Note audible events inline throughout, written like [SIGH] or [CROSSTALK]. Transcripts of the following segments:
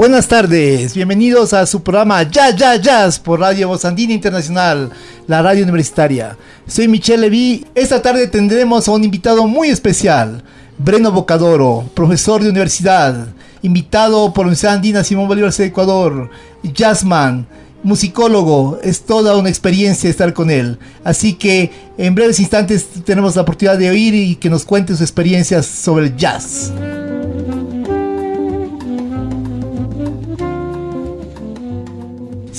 Buenas tardes, bienvenidos a su programa Jazz Jazz Jazz por Radio Voz Andina Internacional, la radio universitaria. Soy Michelle Levy. Esta tarde tendremos a un invitado muy especial, Breno Bocadoro, profesor de universidad, invitado por la Universidad Andina Simón Bolívar de Ecuador, jazzman, musicólogo. Es toda una experiencia estar con él. Así que en breves instantes tenemos la oportunidad de oír y que nos cuente sus experiencias sobre el jazz.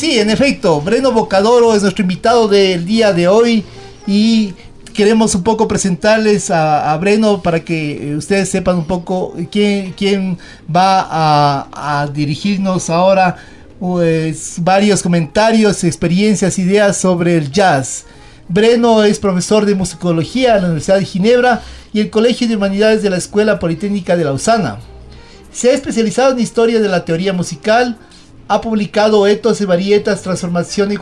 Sí, en efecto, Breno Bocadoro es nuestro invitado del día de hoy y queremos un poco presentarles a, Breno para que ustedes sepan un poco quién, quién va a, dirigirnos ahora pues, varios comentarios, experiencias, ideas sobre el jazz. Breno es profesor de musicología en la Universidad de Ginebra y el Colegio de Humanidades de la Escuela Politécnica de Lausana. Se ha especializado en historia de la teoría musical, ha publicado Etos y Varietas, Transformación y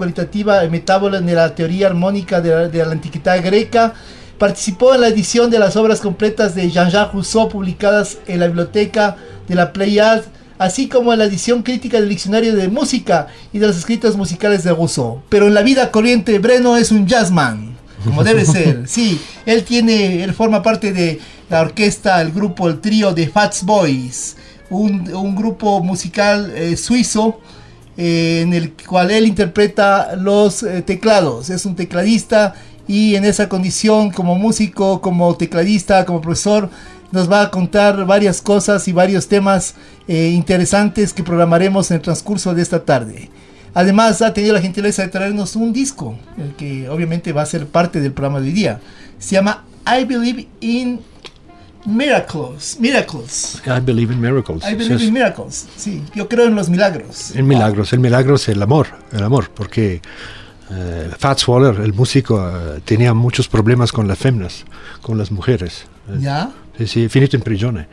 Metábola de la Teoría Armónica de la, Antiquidad Greca. Participó en la edición de las obras completas de Jean-Jacques Rousseau publicadas en la biblioteca de la Pléiade, así como en la edición crítica del Diccionario de Música y de los escritos musicales de Rousseau. Pero en la vida corriente, Breno es un jazzman, como debe [LAUGHS] ser. Sí, él tiene, él forma parte de la orquesta, el grupo, el trío de Fats Boys un, grupo musical eh, suizo eh, en el cual él interpreta los eh, teclados. Es un tecladista y en esa condición como músico, como tecladista, como profesor, nos va a contar varias cosas y varios temas interesantes que programaremos en el transcurso de esta tarde. Además ha tenido la gentileza de traernos un disco, el que obviamente va a ser parte del programa de hoy día. Se llama I Believe in Miracles, miracles. I believe in miracles. I believe in miracles. Sí, yo creo en los milagros. En milagros, el milagro es el amor, el amor, porque uh, Fats Waller, el músico, uh, tenía muchos problemas con las féminas, con las mujeres. ¿Ya? Sí, sí, finito en prisión.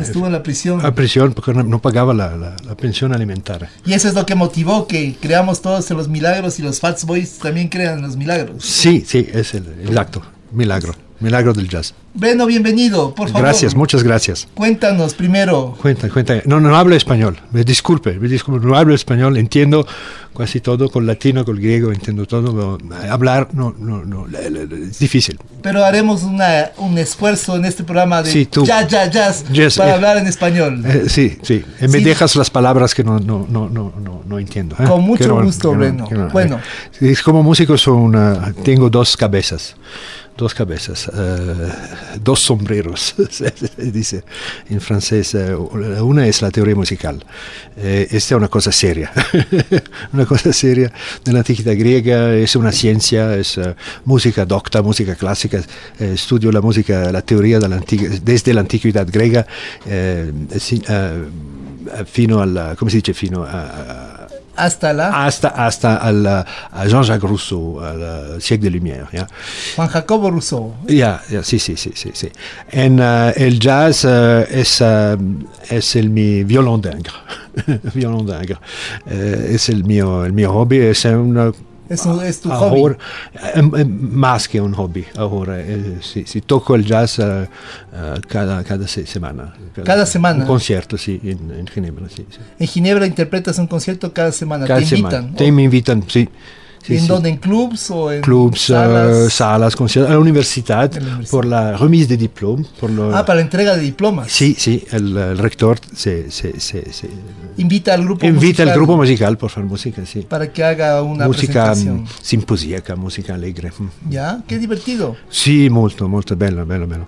Estuvo en la prisión. A prisión porque no, pagaba la, la, la, pensión alimentaria. Y eso es lo que motivó que creamos todos en los milagros y los Fats Boys también crean en los milagros. Sí, sí, es el, el acto, milagro. Milagro del jazz. Bueno, bienvenido, por favor. Gracias, muchas gracias. Cuéntanos primero. Cuenta, cuenta. No, no hablo español. Me disculpe, me disculpe. No hablo español. Entiendo casi todo con latino, con griego, entiendo todo. hablar, no, no, no. Es difícil. Pero haremos una, un esfuerzo en este programa de jazz, jazz, jazz, para eh, hablar en español. Eh, sí, sí. Eh, me dejas las palabras que no, no, no, no, no, entiendo. Con mucho gusto, Breno. bueno. Como músico son tengo dos cabezas dos cabezas, uh, dos sombreros, [LAUGHS] dice en francés. Uh, una es la teoría musical. Eh, esta es una cosa seria, [LAUGHS] una cosa seria de la antigüedad griega, es una ciencia, es uh, música docta, música clásica. estudio la música, la teoría de la desde la antigüedad griega fino a la, ¿cómo se dice? Fino a hasta la hasta hasta al, a Jean-Jacques Rousseau al siècle de lumière ¿ya? Juan Jacobo Rousseau. Ya yeah, sí sí sí sí sí en uh, el jazz uh, es uh, es el mi violon d'ingre [LAUGHS] violon d'ingre. Uh, es el mío el mío hobby es una es, un, es tu ahora, hobby. más que un hobby. Ahora, eh, si, si, toco el jazz uh, uh, cada, cada semana. Cada, cada, semana. Un concierto, sí, en, en Ginebra. Sí, sí. En Ginebra interpretas un concierto cada semana. Cada ¿Te semana. invitan? Te me invitan, sí. Sí, ¿En sí. dónde? ¿En clubs o en clubs, salas? Uh, salas conciertos, a la universidad, por la remise de diploma. Por lo, ah, para la entrega de diplomas. Sí, sí, el, el rector se, se, se, se, invita al grupo invita musical. al grupo musical por hacer música, sí. Para que haga una música presentación. simposíaca, música alegre. ¿Ya? Qué divertido. Sí, molto, molto bello, bello, bello.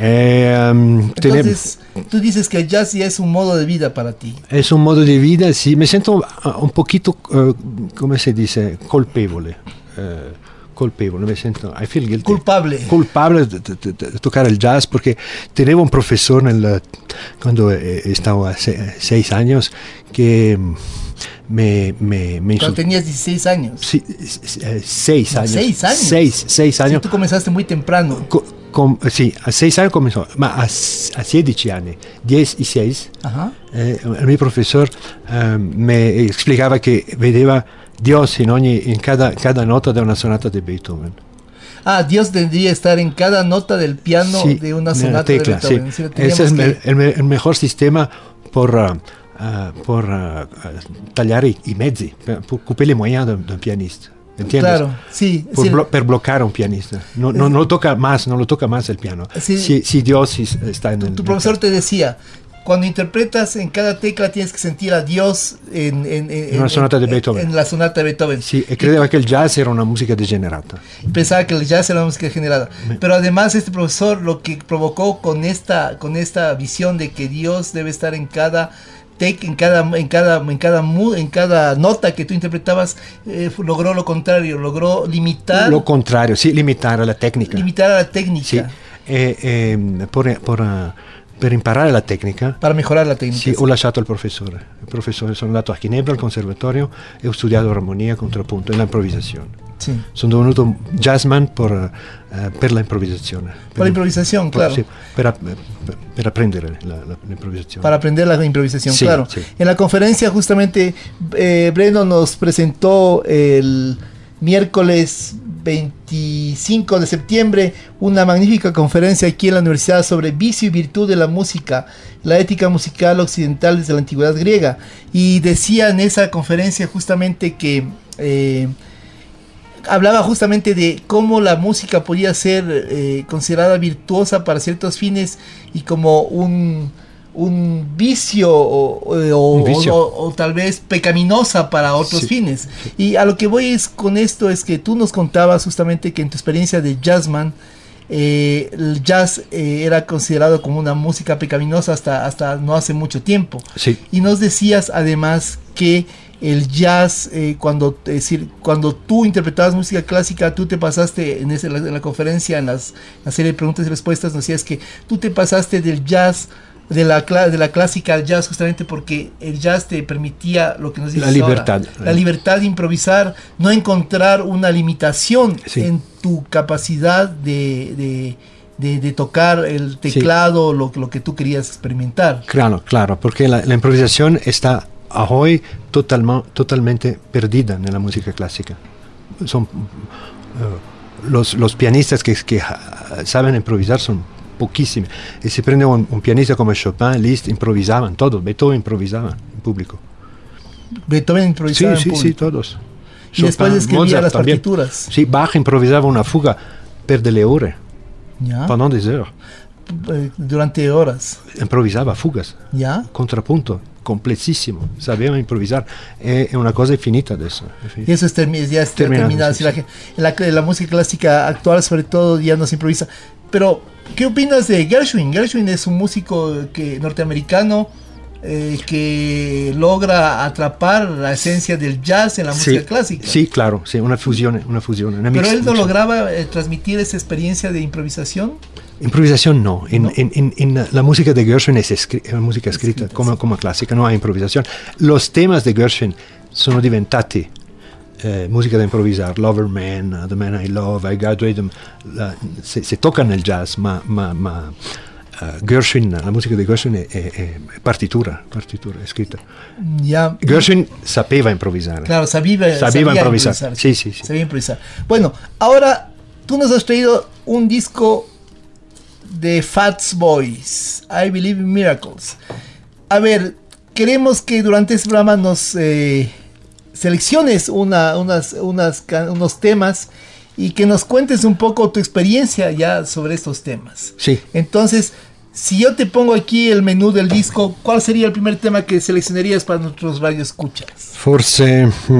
Eh, um, Entonces, tú dices que el jazz ya es un modo de vida para ti. Es un modo de vida, sí. Me siento uh, un poquito, uh, ¿cómo se dice? Colpevole. Uh, colpevole, me sento, I feel guilty. Culpable. Culpable di- di- di toccare il jazz perché tenevo un professore nel, quando eh, stavo a se- sei anni che mm, me, me, me Cuando tenías 16 años. sì, s- eh, seis años. Seis años. Seis, seis Sí, años. tú comenzaste muy temprano. Co- com- sì, a sei anni cominciò, ma a, a 16 anni, 10 e 6, Ajá. eh, il mio professore mi spiegava che vedeva Dios in, ogni, in cada, cada nota di una sonata di Beethoven. Ah, Dios tendría que estar en cada nota del piano Sí, de una sonata tecla, de Beethoven. Sí, Ese es el, que- el me- el mejor sistema por, uh, uh, por uh, i mezzi, per, per couper les moyens d'un pianista. ¿Entiendes? Claro, sí. Por, sí. blo- per bloccare un pianista. No, no, no lo toca más, no lo toca más el piano. Sí. Si, si Dios sí está en el... Tu profesor te decía, cuando interpretas en cada tecla tienes que sentir a Dios en, en, en- En una sonata de en- Beethoven. En la sonata de Beethoven. Sì, e credeva che il jazz era una musica degenerata. Y pensaba que el jazz era una música generada. Pero además este profesor lo que provocó con esta, con esta visión de que Dios debe estar en cada tec, en cada, en cada, en cada, mu- en cada nota que tú interpretabas, eh, logró lo contrario, logró limitar, Lo contrario, sì, limitare la tecnica. limitar a la técnica Sì, e, e, por, por, uh, per imparare la tecnica para mejorar la técnica. Sì, ho lasciato il professore. Il professore sono andato a Ginebra al conservatorio e ho studiato armonia, contrappunto e l'improvvisazione. Sí. Sono divenuto jazzman per, eh, per l'improvvisazione. Per- claro. sì, per, per- per apprendere la- la- l'improvvisazione. Para aprender la improvisación, Sí, claro. sí. En la conferencia justamente eh, Breno nos presentó el miércoles 25 de septiembre una magnífica conferencia aquí en la universidad sobre vicio y virtud de la música, la ética musical occidental desde la antigüedad griega. Y decía en esa conferencia justamente que... eh, hablaba justamente de cómo la música podía ser eh, considerada virtuosa para ciertos fines y como un, un vicio o, o- Un vicio. o- o tal vez pecaminosa para otros Sí. fines. Y a lo que voy es con esto es que tú nos contabas justamente que en tu experiencia de jazzman, eh, el jazz eh, era considerado como una música pecaminosa hasta, hasta no hace mucho tiempo. Sì, Y nos decías además que el jazz, eh, cuando, es decir, cuando tú interpretabas música clásica, tú te pasaste en, ese- en la conferencia, en las, la serie de preguntas y respuestas, nos decías que tú te pasaste del jazz, de la, de la clásica al jazz, justamente porque el jazz te permitía lo que nos dices La libertad. ahora, la libertad de improvisar, no encontrar una limitación Sí. en tu capacidad de, de- de- de tocar el teclado, lo, lo que tú querías experimentar. claro, claro, perché la, la improvvisazione sta a hoy totalma- totalmente perdida nella musica classica. Son, eh, los, los pianistas que, que ah, saben improvisar son pochissimi. E se prende un, un pianista come Chopin, Liszt, improvisaban todos, Beethoven improvisaba en público. Beethoven Sí, improvisaba en sí, sí, público. todos. Y después Chopin, escribía Mozart las también. partituras. Sí, Bach improvisaba una fuga per delle ore, ¿Ya? pendant des heures. Eh, Durante horas. Improvisava fugas, ¿Ya? contrapunto, complessissimo. Sapeva improvvisare. È, è una cosa infinita è finita. Y eso es ya está Terminado, terminado. sí, Si la, sí. la, la música clásica actual, sobre todo, ya no se improvisa. Pero, ¿qué opinas de Gershwin? Gershwin es un músico que, norteamericano eh, que logra atrapar la esencia del jazz en la música clásica. sì, claro, sì, una fusione, una fusione. Una Pero mix- él no mix- lograba eh, transmitir esa experiencia de improvisación. Improvvisazione no. In, No. in- in- in- la musica di Gershwin è, escri- è una musica scritta Scritta, come, sì. come classica, non ha improvvisazione. Los temas di Gershwin sono diventati eh, musica da improvvisare. Lover Man, The Man I Love, I la- se, tocca nel jazz, ma, ma- ma, eh, Gershwin, la musica di Gershwin è, è- è partitura, partitura, è scritta. Ya. Gershwin sapeva improvvisare. Claro, sabía, Sabía sabía improvisar. Sí, sí, sí. Sabía improvisar. Bueno, ahora tú nos has traído un disco de Fats Boys, I Believe in Miracles. A ver, queremos que durante este programa nos eh, selecciones una, unas, unas, unos temas y que nos cuentes un poco tu experiencia ya sobre estos temas. Sì. Entonces, si yo te pongo aquí el menú del disco, ¿cuál sería el primer tema que seleccionarías para nuestros radioescuchas? Forse mm,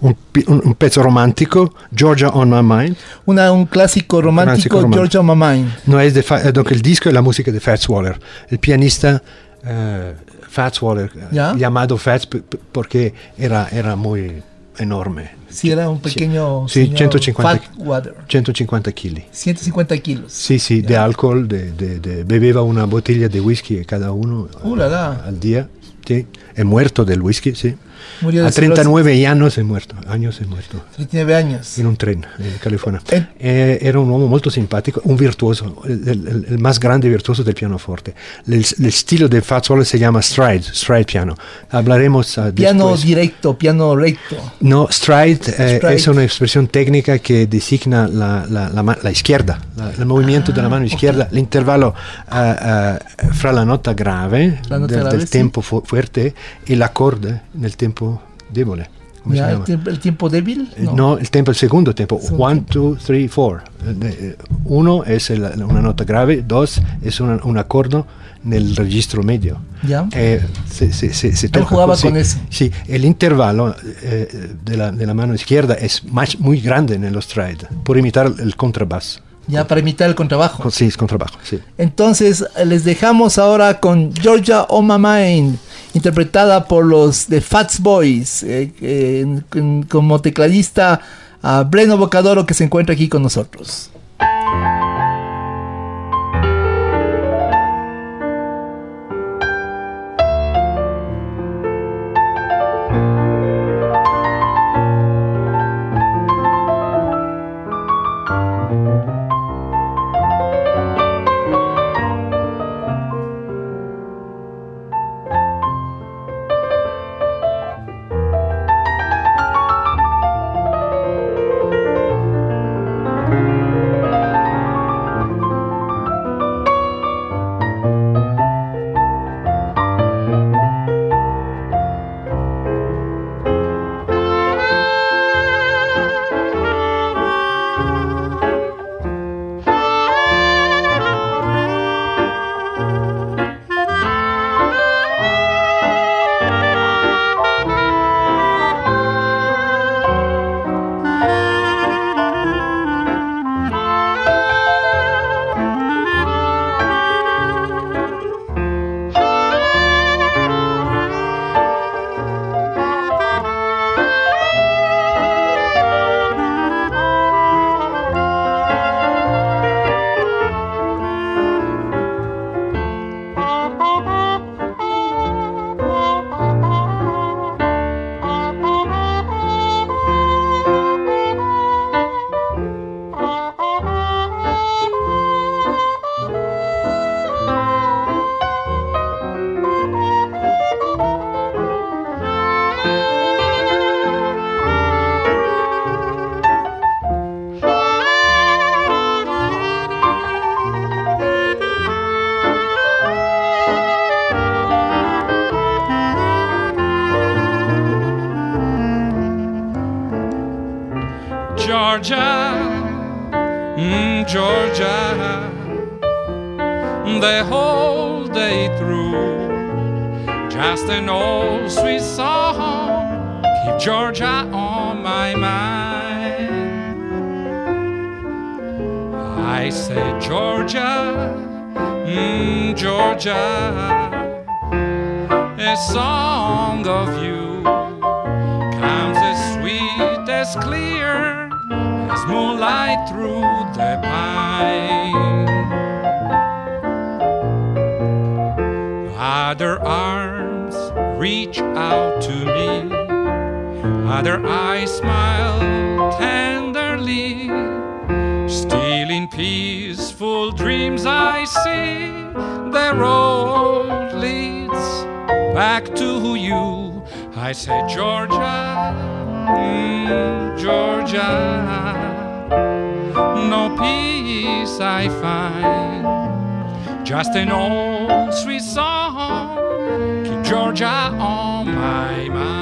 un, un- un pezzo romantico, Georgia on My Mind. Una, un clásico romántico, romántico. Georgia Mamain. No es de eh, el disco es la música de Fats Waller, el pianista eh, Fats Waller, eh, Ya. llamado Fats porque era, era muy enorme, Sí, era un pequeño. Sí, señor 150, Fat water. 150 kg. 150 kilos. Sí, sí, de alcohol, de, de- de- bebeva una botella de whisky cada uno Uh, la, la. al día. Sí, è muerto del whisky, sí. Murió de A 39 años è muerto, años è muerto. 39 años. in un tren in California. Eh. Eh, era un uomo molto simpatico, un virtuoso, il, il- il más grande virtuoso del pianoforte. Il, il stile del Fazzola si chiama stride, stride piano. Hablaremos ah, Piano después. directo, piano recto. No, stride, eh, Stride. es una expresión técnica que designa la, la- la la izquierda, el movimiento de la mano izquierda, l'intervallo eh, eh, fra la nota grave, nota del, grave, del sì. tempo fu- fuerte e l'accordo nel tempo Ya, el, tiempo, el tiempo débil. Eh, No. el tempo, el segundo tempo. Segundo One, two, three, four. Eh, eh, Uno es el- una nota grave, dos es una- un accordo nel registro medio. Ya. Eh, se, se- se- se toca, jugaba sí, con eso. Sí, el intervalo eh, de, la, de la mano izquierda es más, muy grande en los stride, por imitar el contrabasso. Ya para imitar el contrabajo. Con- Sí, es contrabajo, sí. Entonces les dejamos ahora con Georgia On My Mind, interpretada por los de Fats Boys, eh, como tecladista a Breno Bocadoro que se encuentra aquí con nosotros. Peaceful dreams, I see the road leads back to you. I say, Georgia, mm, Georgia, no peace I find, just an old sweet song, keep Georgia on my mind.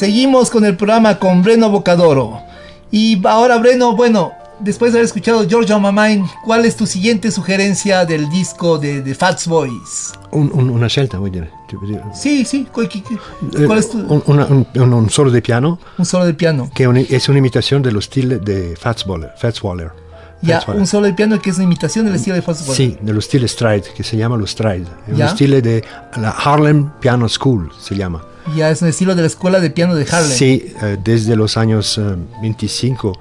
Seguimos con el programa con Breno Bocadoro. Y ahora, Breno, bueno, después de haber escuchado My Mind, ¿cuál es tu siguiente sugerencia del disco de, de Fats Boys? Un- un- una scelta, vuoi dire? Sí, sí, ¿cuál, Eh, cuál es tu, un, un- un- un solo de piano un solo de piano? un- es una imitación de los stile de Fats Waller. Fats Waller. Ya, Fats Waller. un solo de piano que es una imitación del estilo de Fats Boys. Sì, dello stile stride, che si chiama lo stride. Uno stile de la Harlem Piano School, si chiama. Ya es un estilo de la escuela de piano de Harlem. Sí, eh, desde los años eh, 25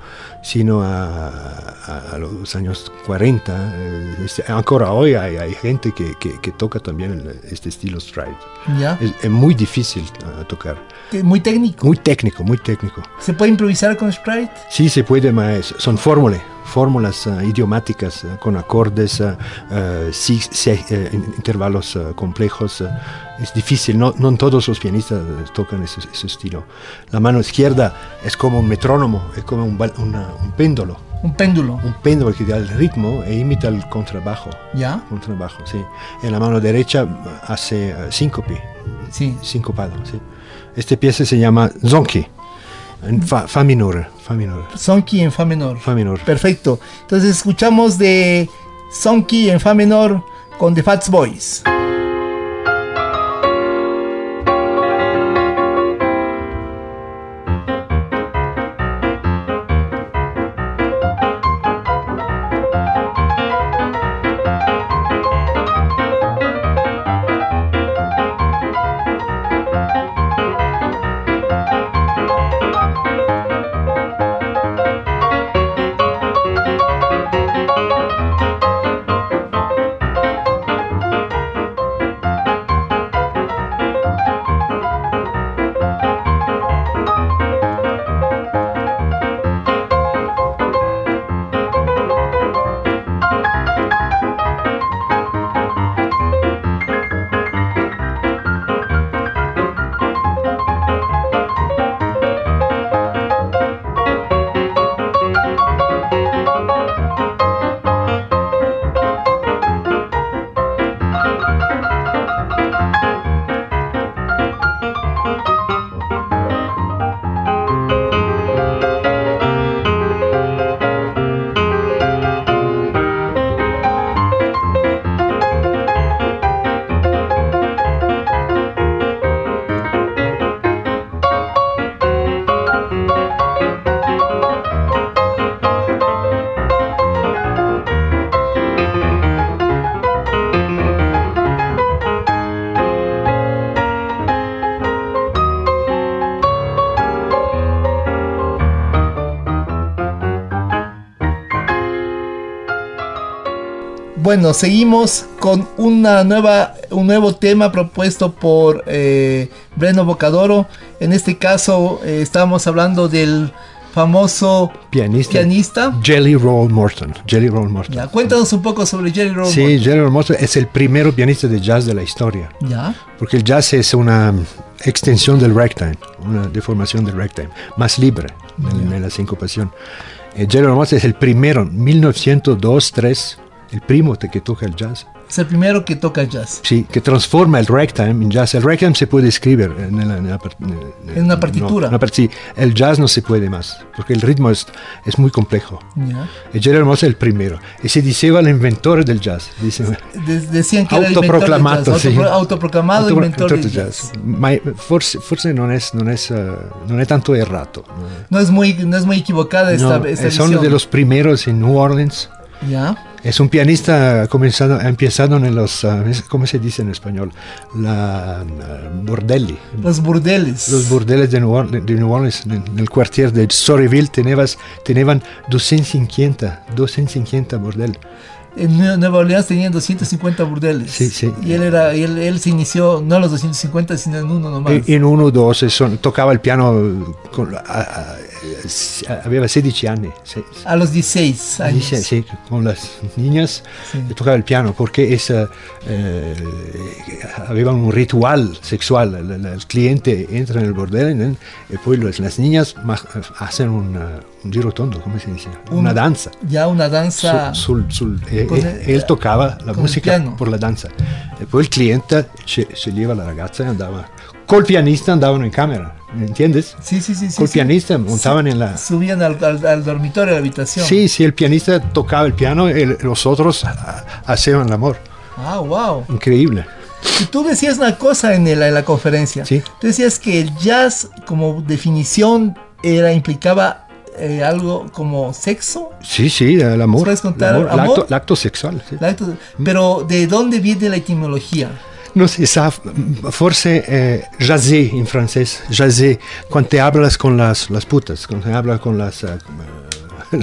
sino a, a- los años 40. eh, este, ancora hoy hay, hay gente que, que- que toca también este estilo stride. Ya. Es, es muy difícil eh, tocar, Muy técnico. muy técnico, muy técnico. ¿Se puede improvisar con Sprite? Sí, se puede, son fórmulas, fórmulas eh, idiomáticas eh, con acordes, eh, eh, eh, in- intervalos eh, complejos. Es difícil, no, no todos los pianistas tocan ese, ese estilo. La mano izquierda es como un metrónomo, es como un, una- un péndulo, Un péndulo. un péndulo que da el ritmo e imita el contrabajo. ¿Ya? Contrabajo, sí. Y la mano derecha hace eh, síncope, Sí. sincopado, sí. Este pieza se llama zonki, en fa, fa minore, fa minore. Sonky en fa menor. Fa menor. Perfecto. Entonces escuchamos de Sonky en fa menor con The Fats Boys. Bueno, seguimos con una nueva, un nuevo tema propuesto por eh, Breno Bocadoro. En este caso eh, estamos hablando del famoso Pianista. pianista. Jelly Roll Morton. Jelly Roll Morton. Ya, cuéntanos un poco sobre Jerry Roll. Sí, Jelly Roll Morton es el primero pianista de jazz de la historia. Ya, Porque el jazz es una extensión del ragtime, una deformación del ragtime, más libre en, en la sincopación. Eh, Jelly Roll Morton es el primero, 1902-3, el primo de que toca el jazz. es el primero que toca jazz. Sí, que transforma el ragtime en jazz. El ragtime se puede escribir en, la- en la part- En una partitura. no, una sí, el jazz no se puede más, porque el ritmo es, es muy complejo. Ya. Y Jerry Moss es el primero. Y se diceva el inventor del jazz. Dice, De- decían que era el inventor del autoproclamato, jazz. Autopro- autoproclamado Autopro- inventor del del jazz. Ma forse, forse non, è, non, è, eh, non è tanto errato. No es muy, no es muy equivocada esta, No, esta es uno visión. de los primeros en New Orleans. Ya. Es un pianista comenzado, ha empezado en los, ah, ¿cómo se dice en español? La, ah, bordelli. Los burdeles. Los burdeles de New Orleans, de New Orleans, en el cuartier de Storyville, tenevas, tenían 250, 250 bordel. En Nue- Nueva Orleans tenían 250 burdeles. Sí, sí. Y él, era, y él, él se inició no en los 250, sino en uno nomás. E- In uno o dos, e son- toccava il piano, con, a- a- aveva 16 anni, se- a los 16 años. dice, sí, con las niñas Sí. e toccava il piano perché esa, eh, avevano un ritual sexual, il, il cliente entra nel bordello e poi los- las niñas ma- hacen un, eh, un girotondo, come si dice? Una danza. Ya una danza. Sul- sul- sul- e- Con e- el- él tocava la piano. per la danza. E poi il cliente sce- sceglieva la ragazza e andava. Col pianista andavano in camera, ¿me entiendes? Sí, sí, sí. sí, Col sí. pianista montaban en la... Subían al, al- al dormitorio, a la habitación. Sí, sí, el pianista tocaba el piano y los otros hacían el amor. Ah, wow. Increíble. Y tú decías una cosa en, el- en la conferencia. Sí. Tú decías que el jazz, como definición, era implicaba eh, algo como sexo. Sí, sí, el amor. ¿Puedes contar el amor, amor? l'acto- l'acto sexual. sí. el acto- Pero ¿de dónde viene la etimología? No si sa, forse eh, jaser in francés, jaser, cuando te hablas con las, las putas, cuando te hablas con las, eh,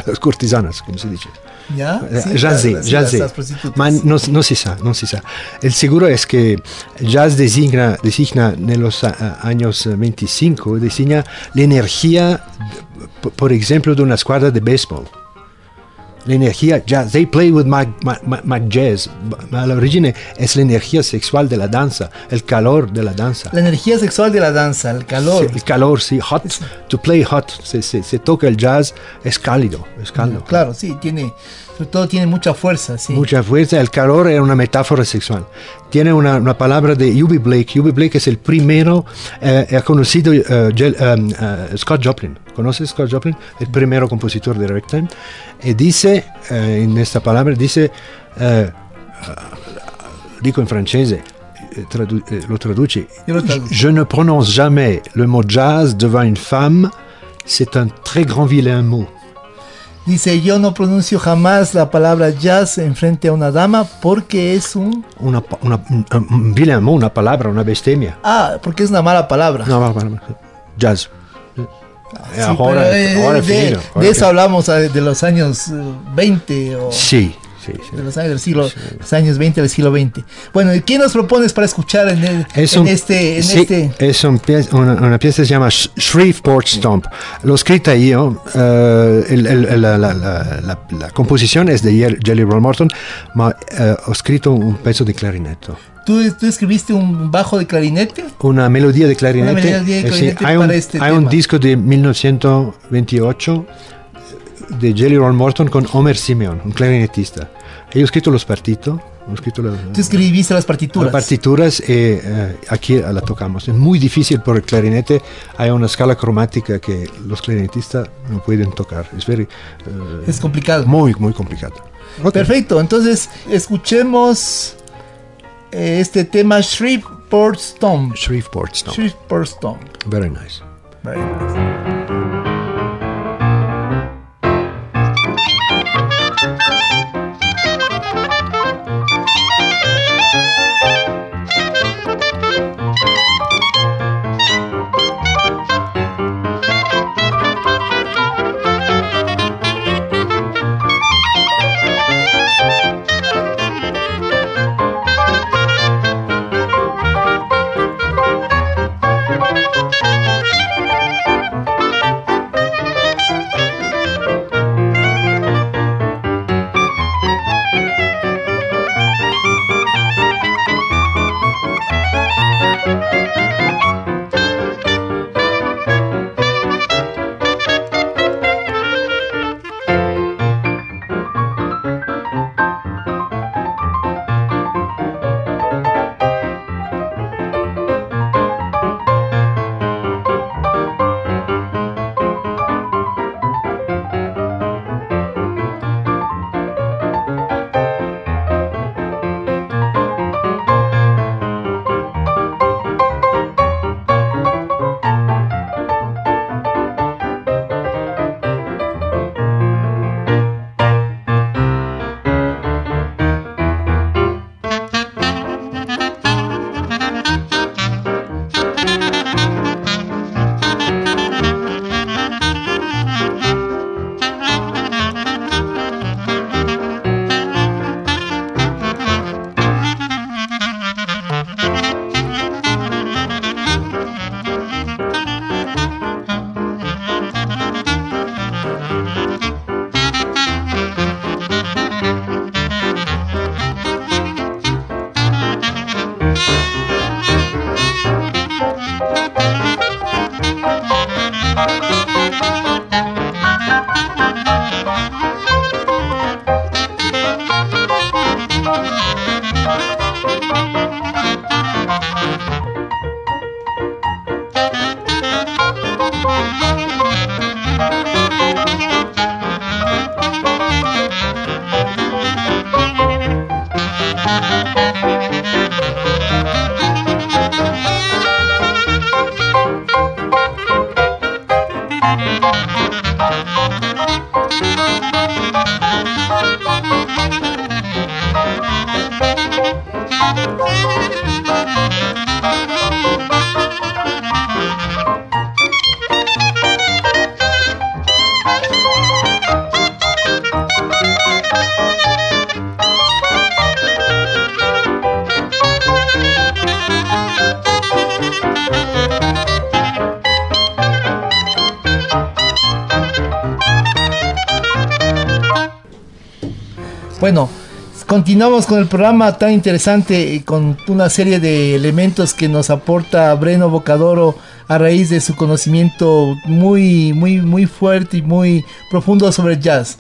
[LAUGHS] las cortisanas, como se dice. ¿Ya? Eh, Sí, las- las- las prostitutas. Ma no, no si sa, no si sa. El seguro es que jazz designa, designa en los ah, años eh, 25, designa la energía, por ejemplo, de una escuadra de béisbol. La energía jazz, they play with my, my, my- jazz. La origine es la energía sexual de la danza, el calor de la danza. La energía sexual de la danza, el calor. Sí, el calor, sí, hot, to play hot, se, se- se toca el jazz, es cálido, es cálido. Claro, sí, tiene, sobre todo tiene mucha fuerza, sí. Mucha fuerza, el calor era una metáfora sexual. Tiene una, una palabra de Ubi Blake. Ubi Blake es el primero, eh, ha conocido eh, Jel- um, eh, Scott Joplin. ¿Conoces Scott Joplin? El primero compositor de Ragtime. Y dice, eh, en esta palabra, dice, eh, dico en francés, tradu- lo traduce. Yo lo. Je ne prononce jamais le mot jazz devant une femme. C'est un très grand vilain mot. Dice, yo no pronuncio jamás la palabra jazz en frente a una dama porque es un... Una, una, un, un vilain mot, una palabra, una bestemia. Ah, porque es una mala palabra. No, no, no, no. Jazz. Sí, ahora, pero, eh, ahora de, de eso hablamos eh, de los años eh, 20 o Sí, sí, sí. de los años del siglo, los años 20 del siglo 20. Bueno, ¿y qué nos propones para escuchar en, el- Es en un- este, en sí, este? es un pie- una, una pieza que se llama Sh- Shreveport Stomp. L'ho scritta io, eh, il- il- la, la- la- la- è di Ye- Jelly Roll Morton, ma eh, ho scritto un pezzo di clarinetto. ¿Tú, tú escribiste un bajo de clarinete? Una melodía de clarinete. Una melodía de eh, sí, clarinete hay un, este hay un disco de 1928 de Jelly Roll Morton con Homer Simeon, un clarinetista. E io ho scritto lo spartito, ho scritto la, Tú escribiste las partituras. las partituras y eh, aquí la tocamos. Es muy difícil por el clarinete, hay una escala cromática que los clarinetistas no pueden tocar. Es very, eh, es complicado. muy, muy complicado. Ok. Perfecto, entonces escuchemos eh, este tema Shreveport Stomp. Shreveport Stomp. Shreveport Stomp. Very nice. Very nice. Bueno, continuamos con el programa tan interesante y con una serie de elementos que nos aporta Breno Bocadoro a raíz de su conocimiento muy, muy, muy fuerte y muy profundo sobre jazz.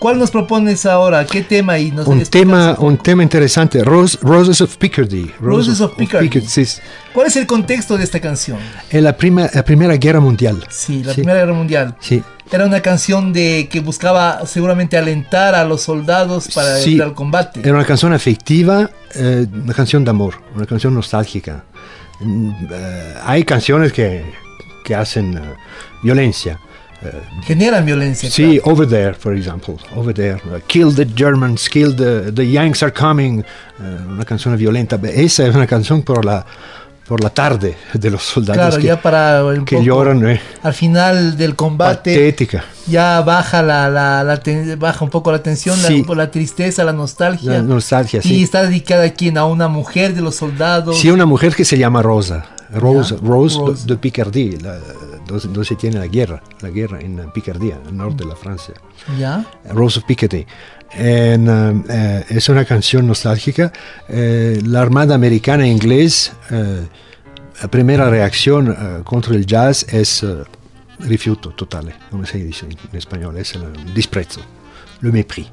¿Cuál nos propones ahora? ¿Qué tema? Y nos Un tema, un tema interesante, Rose- Roses of Picardy. Roses of Picardy. sí. ¿Cuál es el contexto de esta canción? En la, prima, la Primera Guerra Mundial. Sí, la Primera Guerra Mundial. Sí. Era una canción de que buscaba seguramente alentar a los soldados para Sí. ir al combate. Era una canción afectiva, eh, una canción de amor, una canción nostálgica. Mm, eh, hay canciones que, que hacen eh, violencia. Eh, Generan violencia. sí, Over There, for example. Over There. uh, kill the Germans, kill the, the Yanks are coming. eh, una canción violenta. Esa es una canción por la, por la tarde de los soldados Claro, que, ya para un que poco- lloran. eh, al final del combate patética. ya baja la, la, la ten- baja un poco la tensión, la- Sí. la, tristeza, la nostalgia. La nostalgia, y sí. está dedicada a quién? A una mujer de los soldados. Sí, una mujer que se llama Rosa. Rose, Ya, Rose, Rose. de, de Picardie, donde se tiene la guerra, la guerra en Picardía, al norte de la Francia. Ya. Rose of Picardy. En, eh, es una canción nostálgica. Eh, la Armada Americana inglés, eh, la primera reacción eh, contra el jazz es eh, rifiuto totale, como se dice en, español, es el disprezzo, le mépris.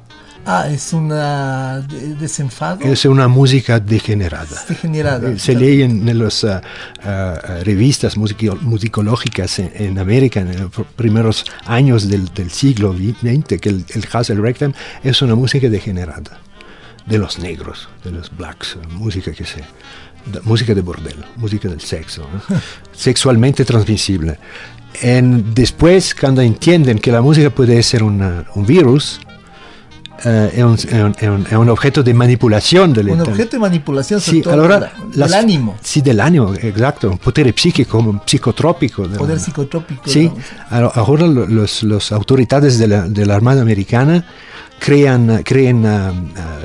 Ah, es una de- desenfado. Es una música degenerada. degenerada. Eh, Se lee en, en las ah, ah, revistas musico- musicológicas en, en América en los pr- primeros años del, del siglo XX que el, el jazz, el ragtime, es una música degenerada de los negros, de los blacks, eh, música que se, de- música de bordel, música del sexo, [LAUGHS] sexualmente transmisible. En, después, cuando entienden que la música puede ser una- un virus, eh, è, un, è un- è un- è un objeto de manipulación del Un objeto de manipulación Sì, todo allora la- las- del ánimo, esatto, un potere psichico, un psicotropico. della- poder psicotrópico. Sí, ahora ahora los, los autoridades de la, de la Armada Americana crean, crean ah, ah,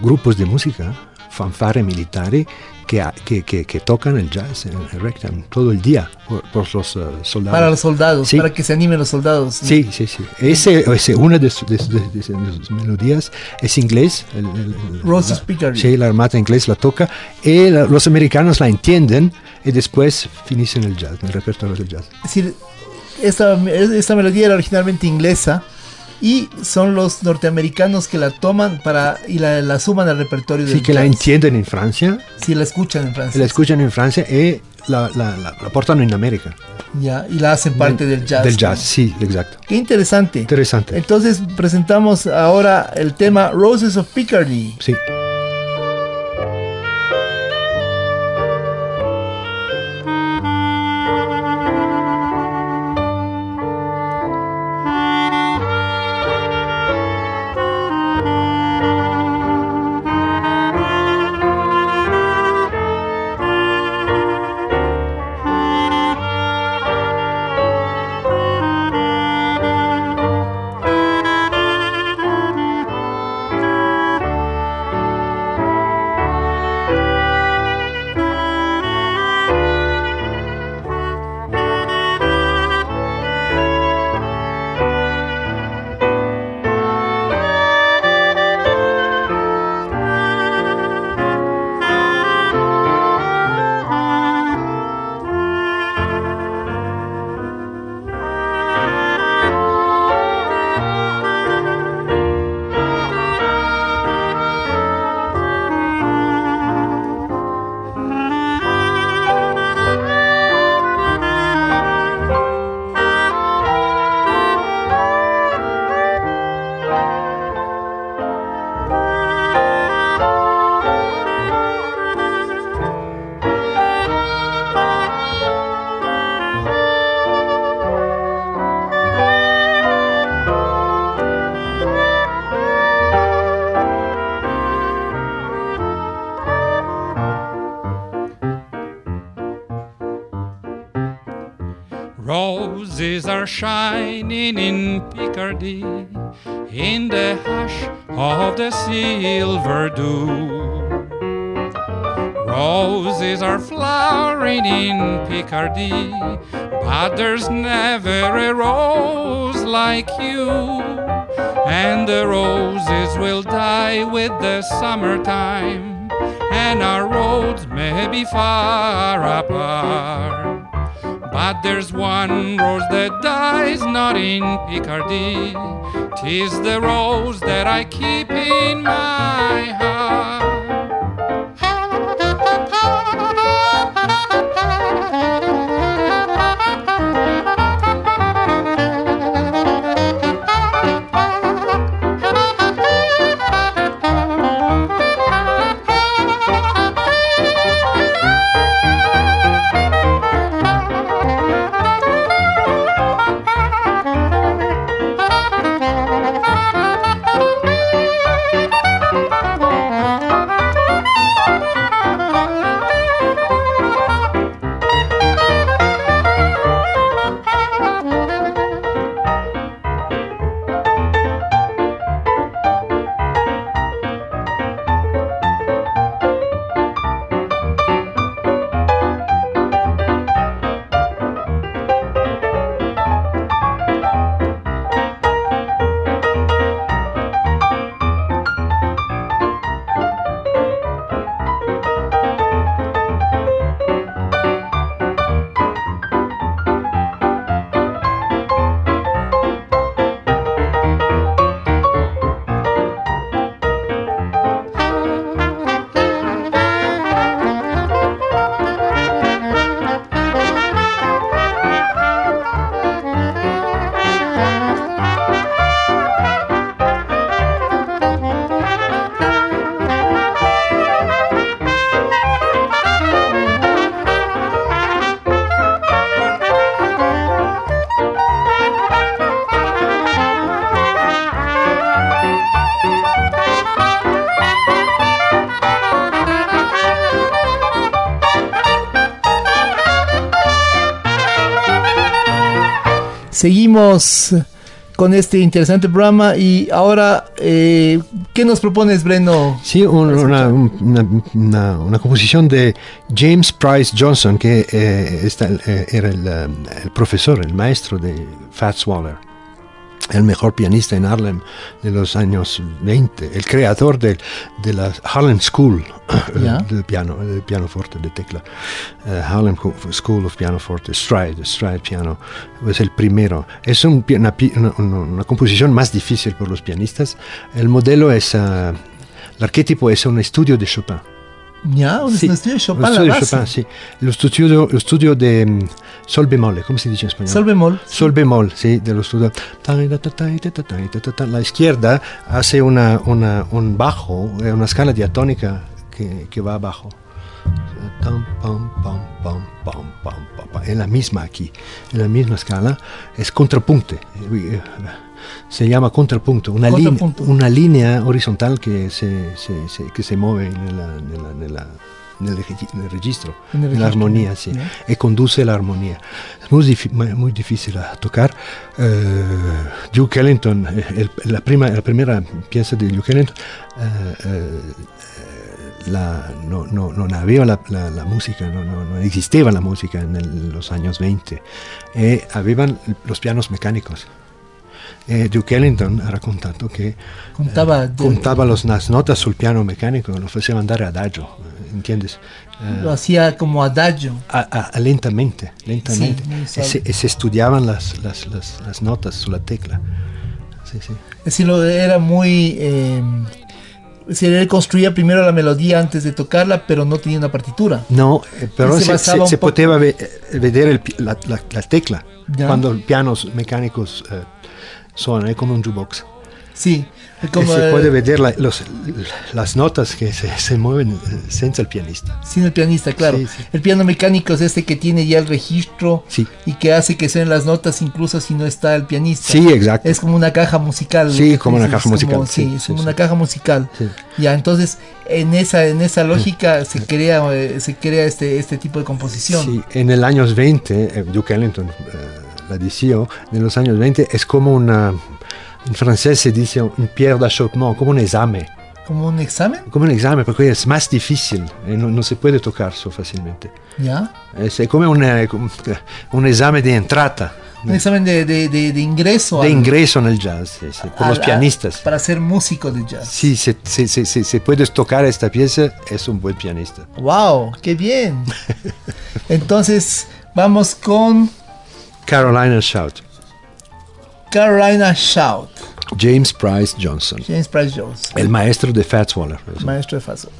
grupos de música, fanfare militares, que, que, que, que tocan el jazz, el, el ragtime, todo el día por, por los ah, soldados. Para los soldados, Sí. para que se animen los soldados. Sí, sí, sí. Ese, ese- una de, sus- melodías es inglés. el- el- la- Picardy. Sí, la armada inglés la toca y la- los americanos la entienden y después finisce el jazz, en el repertorio del jazz. Es decir, esta, esta melodía era originalmente inglesa y son los norteamericanos que la toman para y la, la suman al repertorio del Sí, que la jazz. entienden en Francia, Sí, la escuchan en Francia. la escuchan en Francia y la, la, la- la portan en América. Ya, y la hacen parte del jazz. Del ¿no? jazz, sí, exacto. Qué interesante. Interesante. Entonces presentamos ahora el tema Roses of Picardy. Sí. Are shining in Picardy in the hush of the silver dew. Roses are flowering in Picardy, but there's never a rose like you. and the roses will die with the summertime, and our roads may be far apart. But there's one rose that dies not in Picardy. Tis the rose that I keep in my heart. Seguimos con este interesante programa y ahora, eh, ¿qué nos propones, Breno? Sí, un- una, una- una- una composición de James Price Johnson, que eh, eh, era el, eh, el profesor, el maestro de Fats Waller, el mejor pianista en Harlem de los años 20, el creador de, de la Harlem School [COUGHS] Ya. del piano, del pianoforte de tecla, Eh, Harlem School of Pianoforte, Stride, Stride Piano, es el primero. Es un una, composición más difícil por los pianistas. El modelo es, ah, el arquetipo es un estudio de Chopin. Un Sí, estudio de Chopin, un la estudio de. Chopin, sí. Lo estudio, lo estudio de mm, sol bemol, ¿cómo se dice en español? Sol bemol. Sol bemol, sí, de los estudios. La izquierda hace una, una- un bajo, eh, una escala diatónica que, que va abajo. En la misma aquí, en la misma escala, es contrapunte. Eh, Se llama contrapunto, una, línea, Contrapunto. una línea horizontal que se, se- se- que se mueve en, la- en la- en la- en el, el registro, En el la armonía, sí, y conduce la armonía. Es muy, muy- difícil a tocar. Eh, Duke Ellington, eh, el- la, prima, la primera pieza de Duke Ellington, eh, eh, la, no, no, non aveva la, la, la musica, no, no, non esisteva la musica en los años 20 e avevano los pianos mecánicos. E Duke Ellington ha raccontato che Contaba, eh, de- contava los- las notas sul piano meccanico, lo faceva andare adagio, eh, ¿entiendes? Eh, lo hacía como adagio. a- a- lentamente, lentamente. Sí, muy e, se, e se studiavano las, las, las, las notas sulla tecla. Sì, sì. Es decir, lo- era muy... eh, es decir, él construía primero la melodía antes de tocarla, pero no tenía una partitura. No, eh, si se, se- se po'- poteva ve- eh, vedere il pi- la, la- la tecla Ya. quando il piano s- meccanico s- eh, suona, è come un jukebox. Sí, como se puede vedere la- los- las notas que se, se mueven senza il pianista. sin el pianista, claro. Sí, sí. El piano mecánico es este que tiene ya el registro Sí. y que hace que suenen las notas incluso si no está el pianista. Sí, exacto. Es como una caja musical. Sí, como una caja musical, como- sí, es como una caja musical. Ya, entonces en esa en esa lógica se crea eh, se crea este este tipo de composición. Sí, en el años 20, eh, Duke Ellington eh, la decía, en los años 20 es como una, en francés se dice un pierre d'achoppement, como un examen. Como un examen, Como un examen, porque es más difícil, eh, no, no se puede tocar so fácilmente. ¿ya? Es come [LAUGHS] un, eh, com- un esame di entrata. Un examen de, de- de- de ingreso. de al- ingreso en el jazz, sí, sí, por al- los pianistas. Para ser músico de jazz. Si se, se- se- se- se puedes tocar esta pieza, es un buen pianista. ¡Wow! ¡Qué bien! [LAUGHS] Entonces, vamos con Carolina Shout, Carolina Shout. James Price Johnson, James Price Jones, el maestro de Fats Waller. maestro de Faso.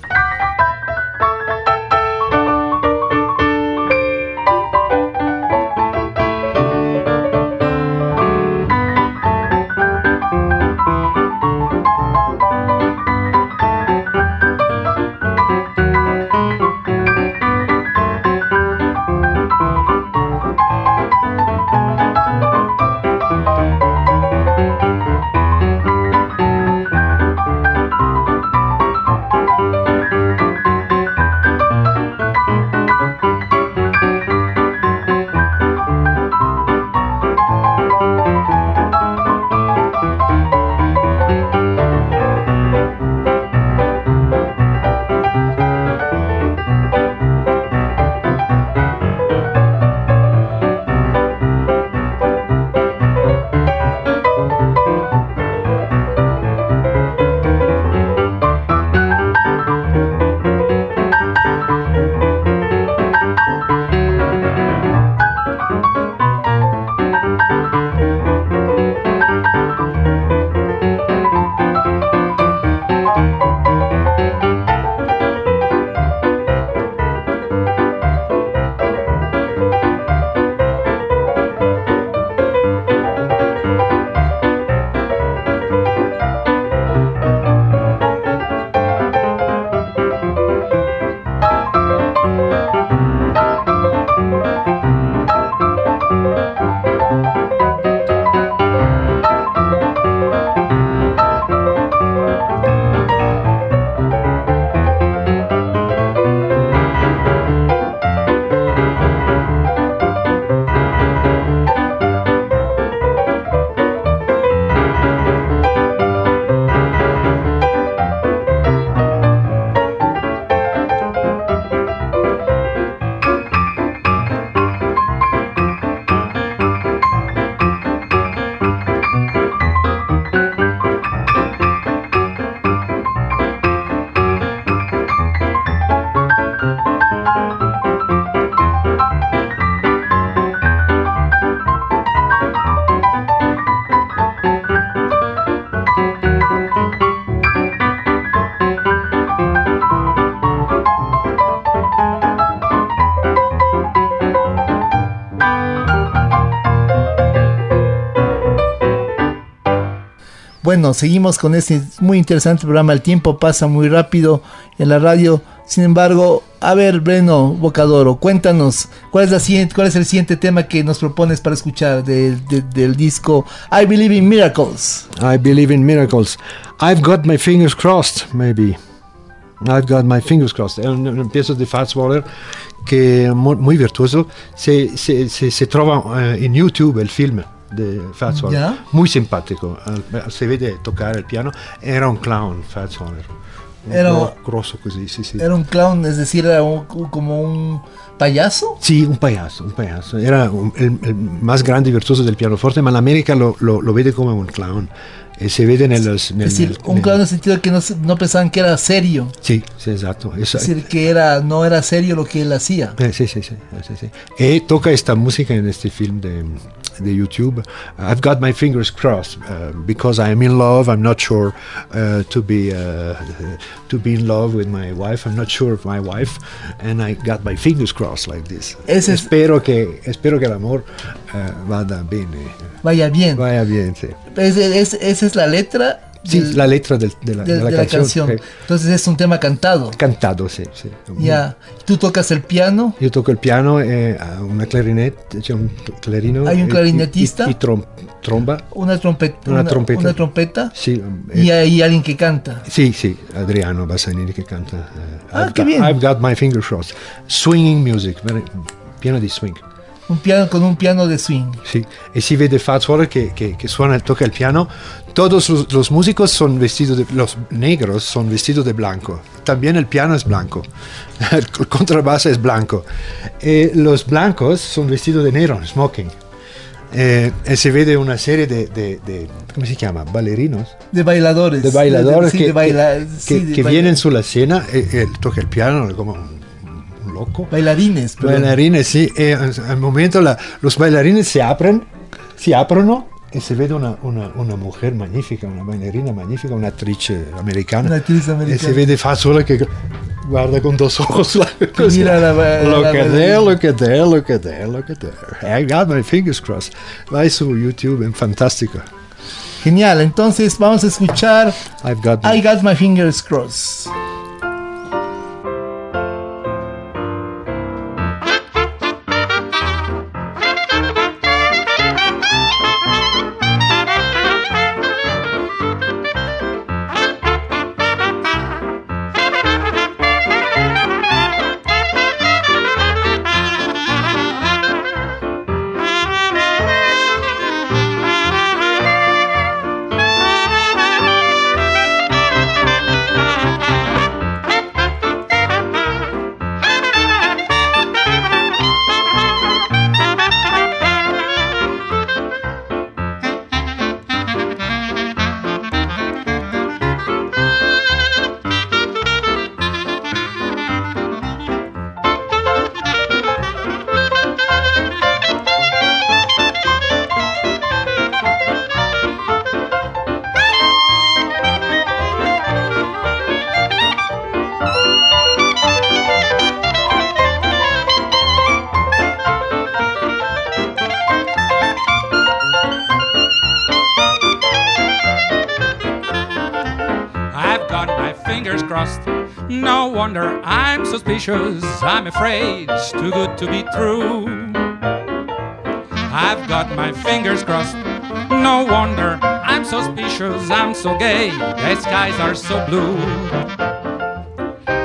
Bueno, seguimos con este muy interesante programa. El tiempo pasa muy rápido en la radio. Sin embargo, a ver, Breno Bocadoro, cuéntanos, ¿cuál es, la cuál es el siguiente tema que nos propones para escuchar del- de- del disco I Believe in Miracles? I believe in miracles. I've got my fingers crossed, maybe. I've got my fingers crossed. È un, un pezzo Fats Waller che è mo- muy virtuoso. Se, se, se, se trova eh, in YouTube il film di Fats Waller. Ya. Muy simpatico. Al- Se vede toccare il piano. Era un clown, Fats Waller. Un Era- gro- grosso così, sì, sì. Era un clown, es decir, era un- como un payaso. Sì, un payaso, un payaso. Era un- il más grande virtuoso del pianoforte, ma l'America lo, lo, lo vede come un clown. E si vede nel... nel, Es decir, nel- un clown en el sentido de que no, se- no pensaban que era serio. Esatto. Eso- Es decir, que era, no era serio lo que él hacía. Eh, sì, sì, sì, eh, sì, sì. E tocca questa musica in questo film di YouTube. I've got my fingers crossed uh, because I am in love. I'm not sure uh, to be uh, [LAUGHS] to be in love with my wife. I'm not sure of my wife, and I got my fingers crossed like this. Es- Spero che spero che l'amor eh, vada bene, Vaya bien. vaya bien. Sì, Es- es- esa es la letra Sì, del- la letra del- della, de, de la canzone. canción. eh, Entonces es un tema cantado. Cantato, sì, sì. Ya. Tú tocas el piano. Io tocco il piano e ha una clarinette, c'è un clarino. Hay un e- clarinettista. E, e trom- tromba. Una trompeta. Una trompeta. una trompeta, Sì, eh, Y hay alguien que canta. sì, sì, Adriano Bassanini che canta. eh, Ah, I've che got, bien. I've got my fingers crossed. Swinging music, very- pieno di swing. Un piano con un piano de swing. Sì. E si vede Fats Waller che, che, che suona e tocca il piano. Todos los, los músicos son vestidos de, los negros son vestidos de blanco. También el piano es blanco. [LAUGHS] El contrabasso es blanco. Y los blancos son vestidos de negro, smoking. eh, e si vede una serie di, come si chiama? Ballerinos? De bailadores. De bailadores Sí, que, de baila- que, sí, que- de que vienen sulla escena e, e toca il piano come un, un loco. Bailarines. perdón. Bailarines, sì, e al momento la, los bailarines si apren, si aprono e si vede una, una, una mujer magnifica, una ballerina magnifica, un'attrice americana. Un'attrice americana. E si vede fa solo che guarda con dos [LAUGHS] ojos la così. mira la- la- look la at there, look at there, look at there, look at there. I got my fingers crossed. Vai su YouTube, è fantastico. Genial. Entonces vamos a escuchar I've got I Got My Fingers Crossed. Suspicious. I'm afraid it's too good to be true. I've got my fingers crossed. No wonder I'm suspicious. I'm so gay. The skies are so blue.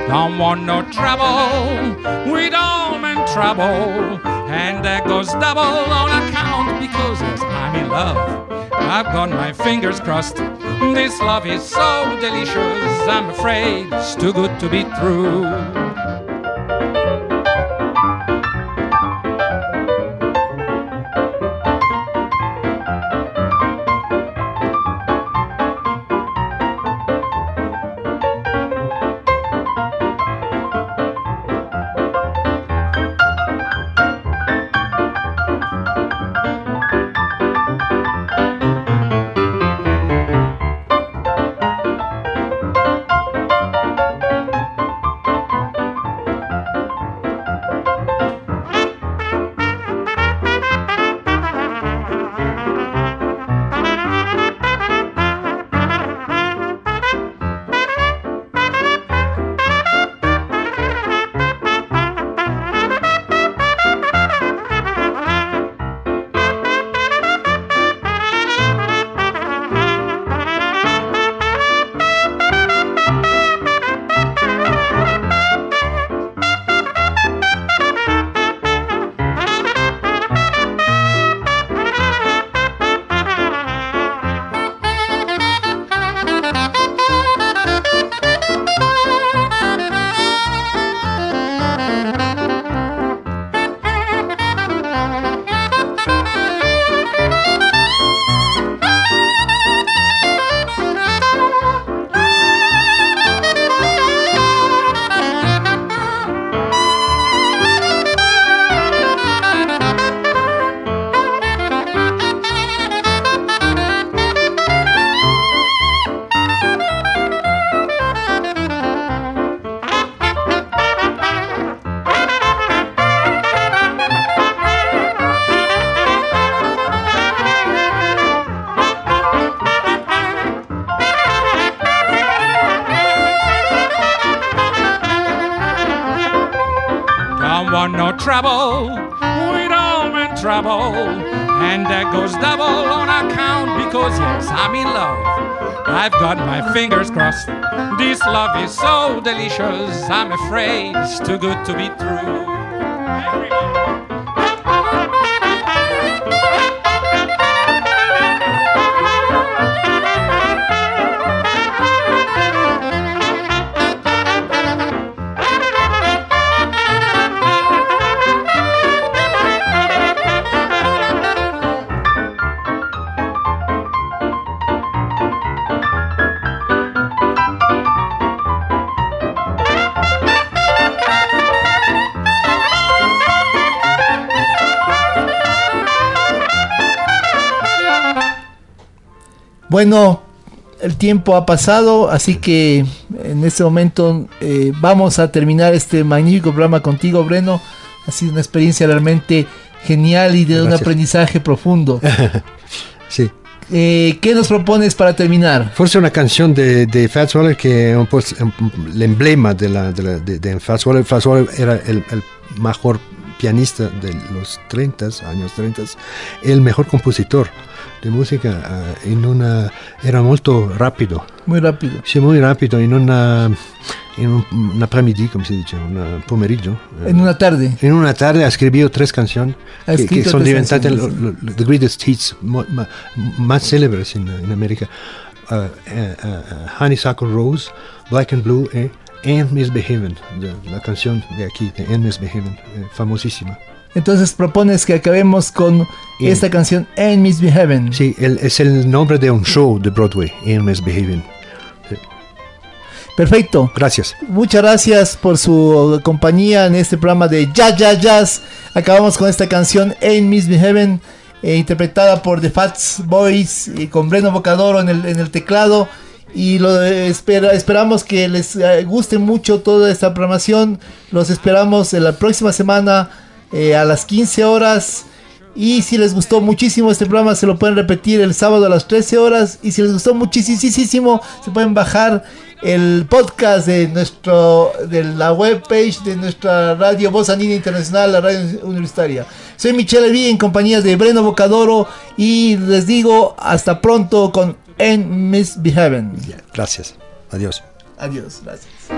Don't want no trouble with all men trouble. And that goes double on account because I'm in love. I've got my fingers crossed. This love is so delicious. I'm afraid it's too good to be true. Trouble. We don't want trouble. And that goes double on account because, yes, I'm in love. I've got my fingers crossed. This love is so delicious. I'm afraid it's too good to be true. Bueno, el tiempo ha pasado, así que en este momento eh, vamos a terminar este magnífico programa contigo, Breno. Ha sido una experiencia realmente genial y de un aprendizaje profundo. [LAUGHS] Sí. Eh, ¿Qué nos propones para terminar? Forse una canción de, de Fats Waller que es un po' s- un- l'emblema de, la, de, la- de- de Fats Waller. Fats Waller era el, el mejor pianista de los 30, años 30, el mejor compositor de música eh, in una, era molto rapido. Muy rápido. Sì, molto rapido, in, una, in un, un après-midi, come si dice, un pomeriggio. eh, En una tarde. in una tarde ha escrito tres canzoni che, che scritto sono tre diventate lo- lo- the greatest hits mo- ma, más celebres in, in America. Uh, uh, uh, Honeysuckle Rose, Black and Blue e And Misbehaving, de- la canción de aquí, de And Misbehaving, eh, famosísima. Entonces propones que acabemos con esta canción En Misbehaving. Sí, el- es el nombre de un show de Broadway, And Misbehaving. Perfecto. Gracias. Muchas gracias por su compañía en este programa de Jazz Jazz Jazz. Acabamos con esta canción En Misbehaving, eh, interpretada por The Fats Boys y con Breno Bocadoro en el, en el teclado. Y lo eh, espera, esperamos que les eh, guste mucho toda esta programación. Los esperamos en la próxima semana eh, a las 15 horas. Y si les gustó muchísimo este programa, se lo pueden repetir el sábado a las 13 horas. Y si les gustó muchísimo, se pueden bajar el podcast de nuestro de la webpage de nuestra radio Voz Andina Internacional, la radio universitaria. Soy Michelle Elvi en compañía de Breno Bocadoro y les digo hasta pronto con En Misbehaving. Gracias. Adiós. Adiós, gracias.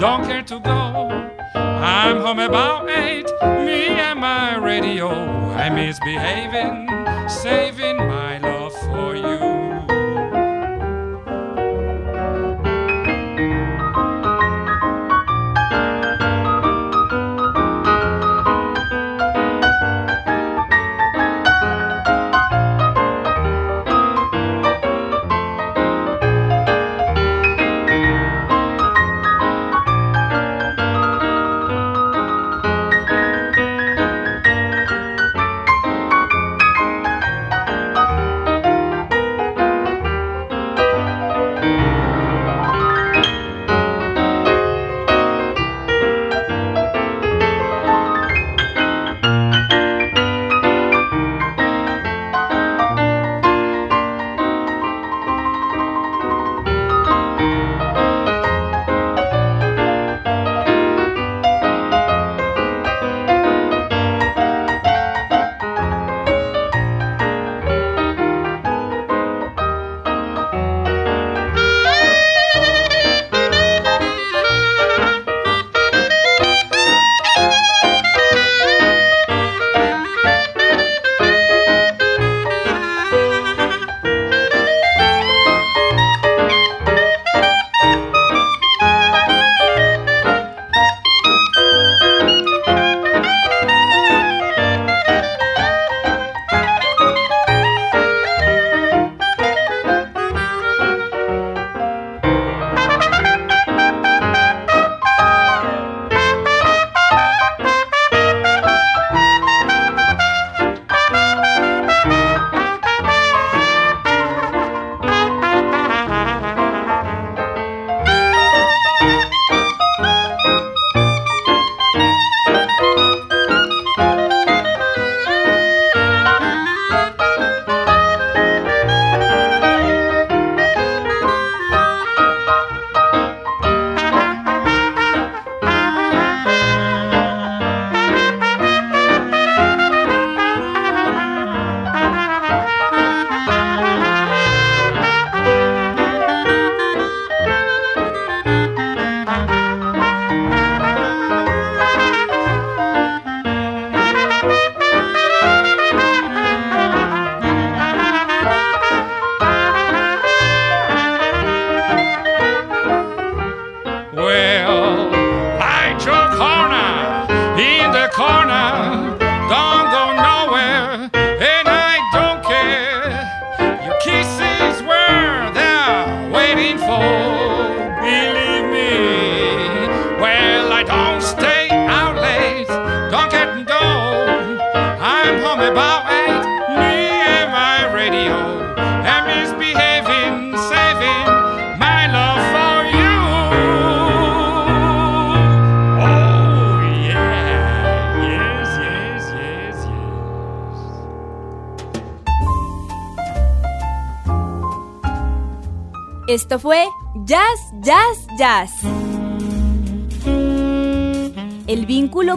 Don't care to go. I'm home about eight, me and my radio. I'm misbehaving,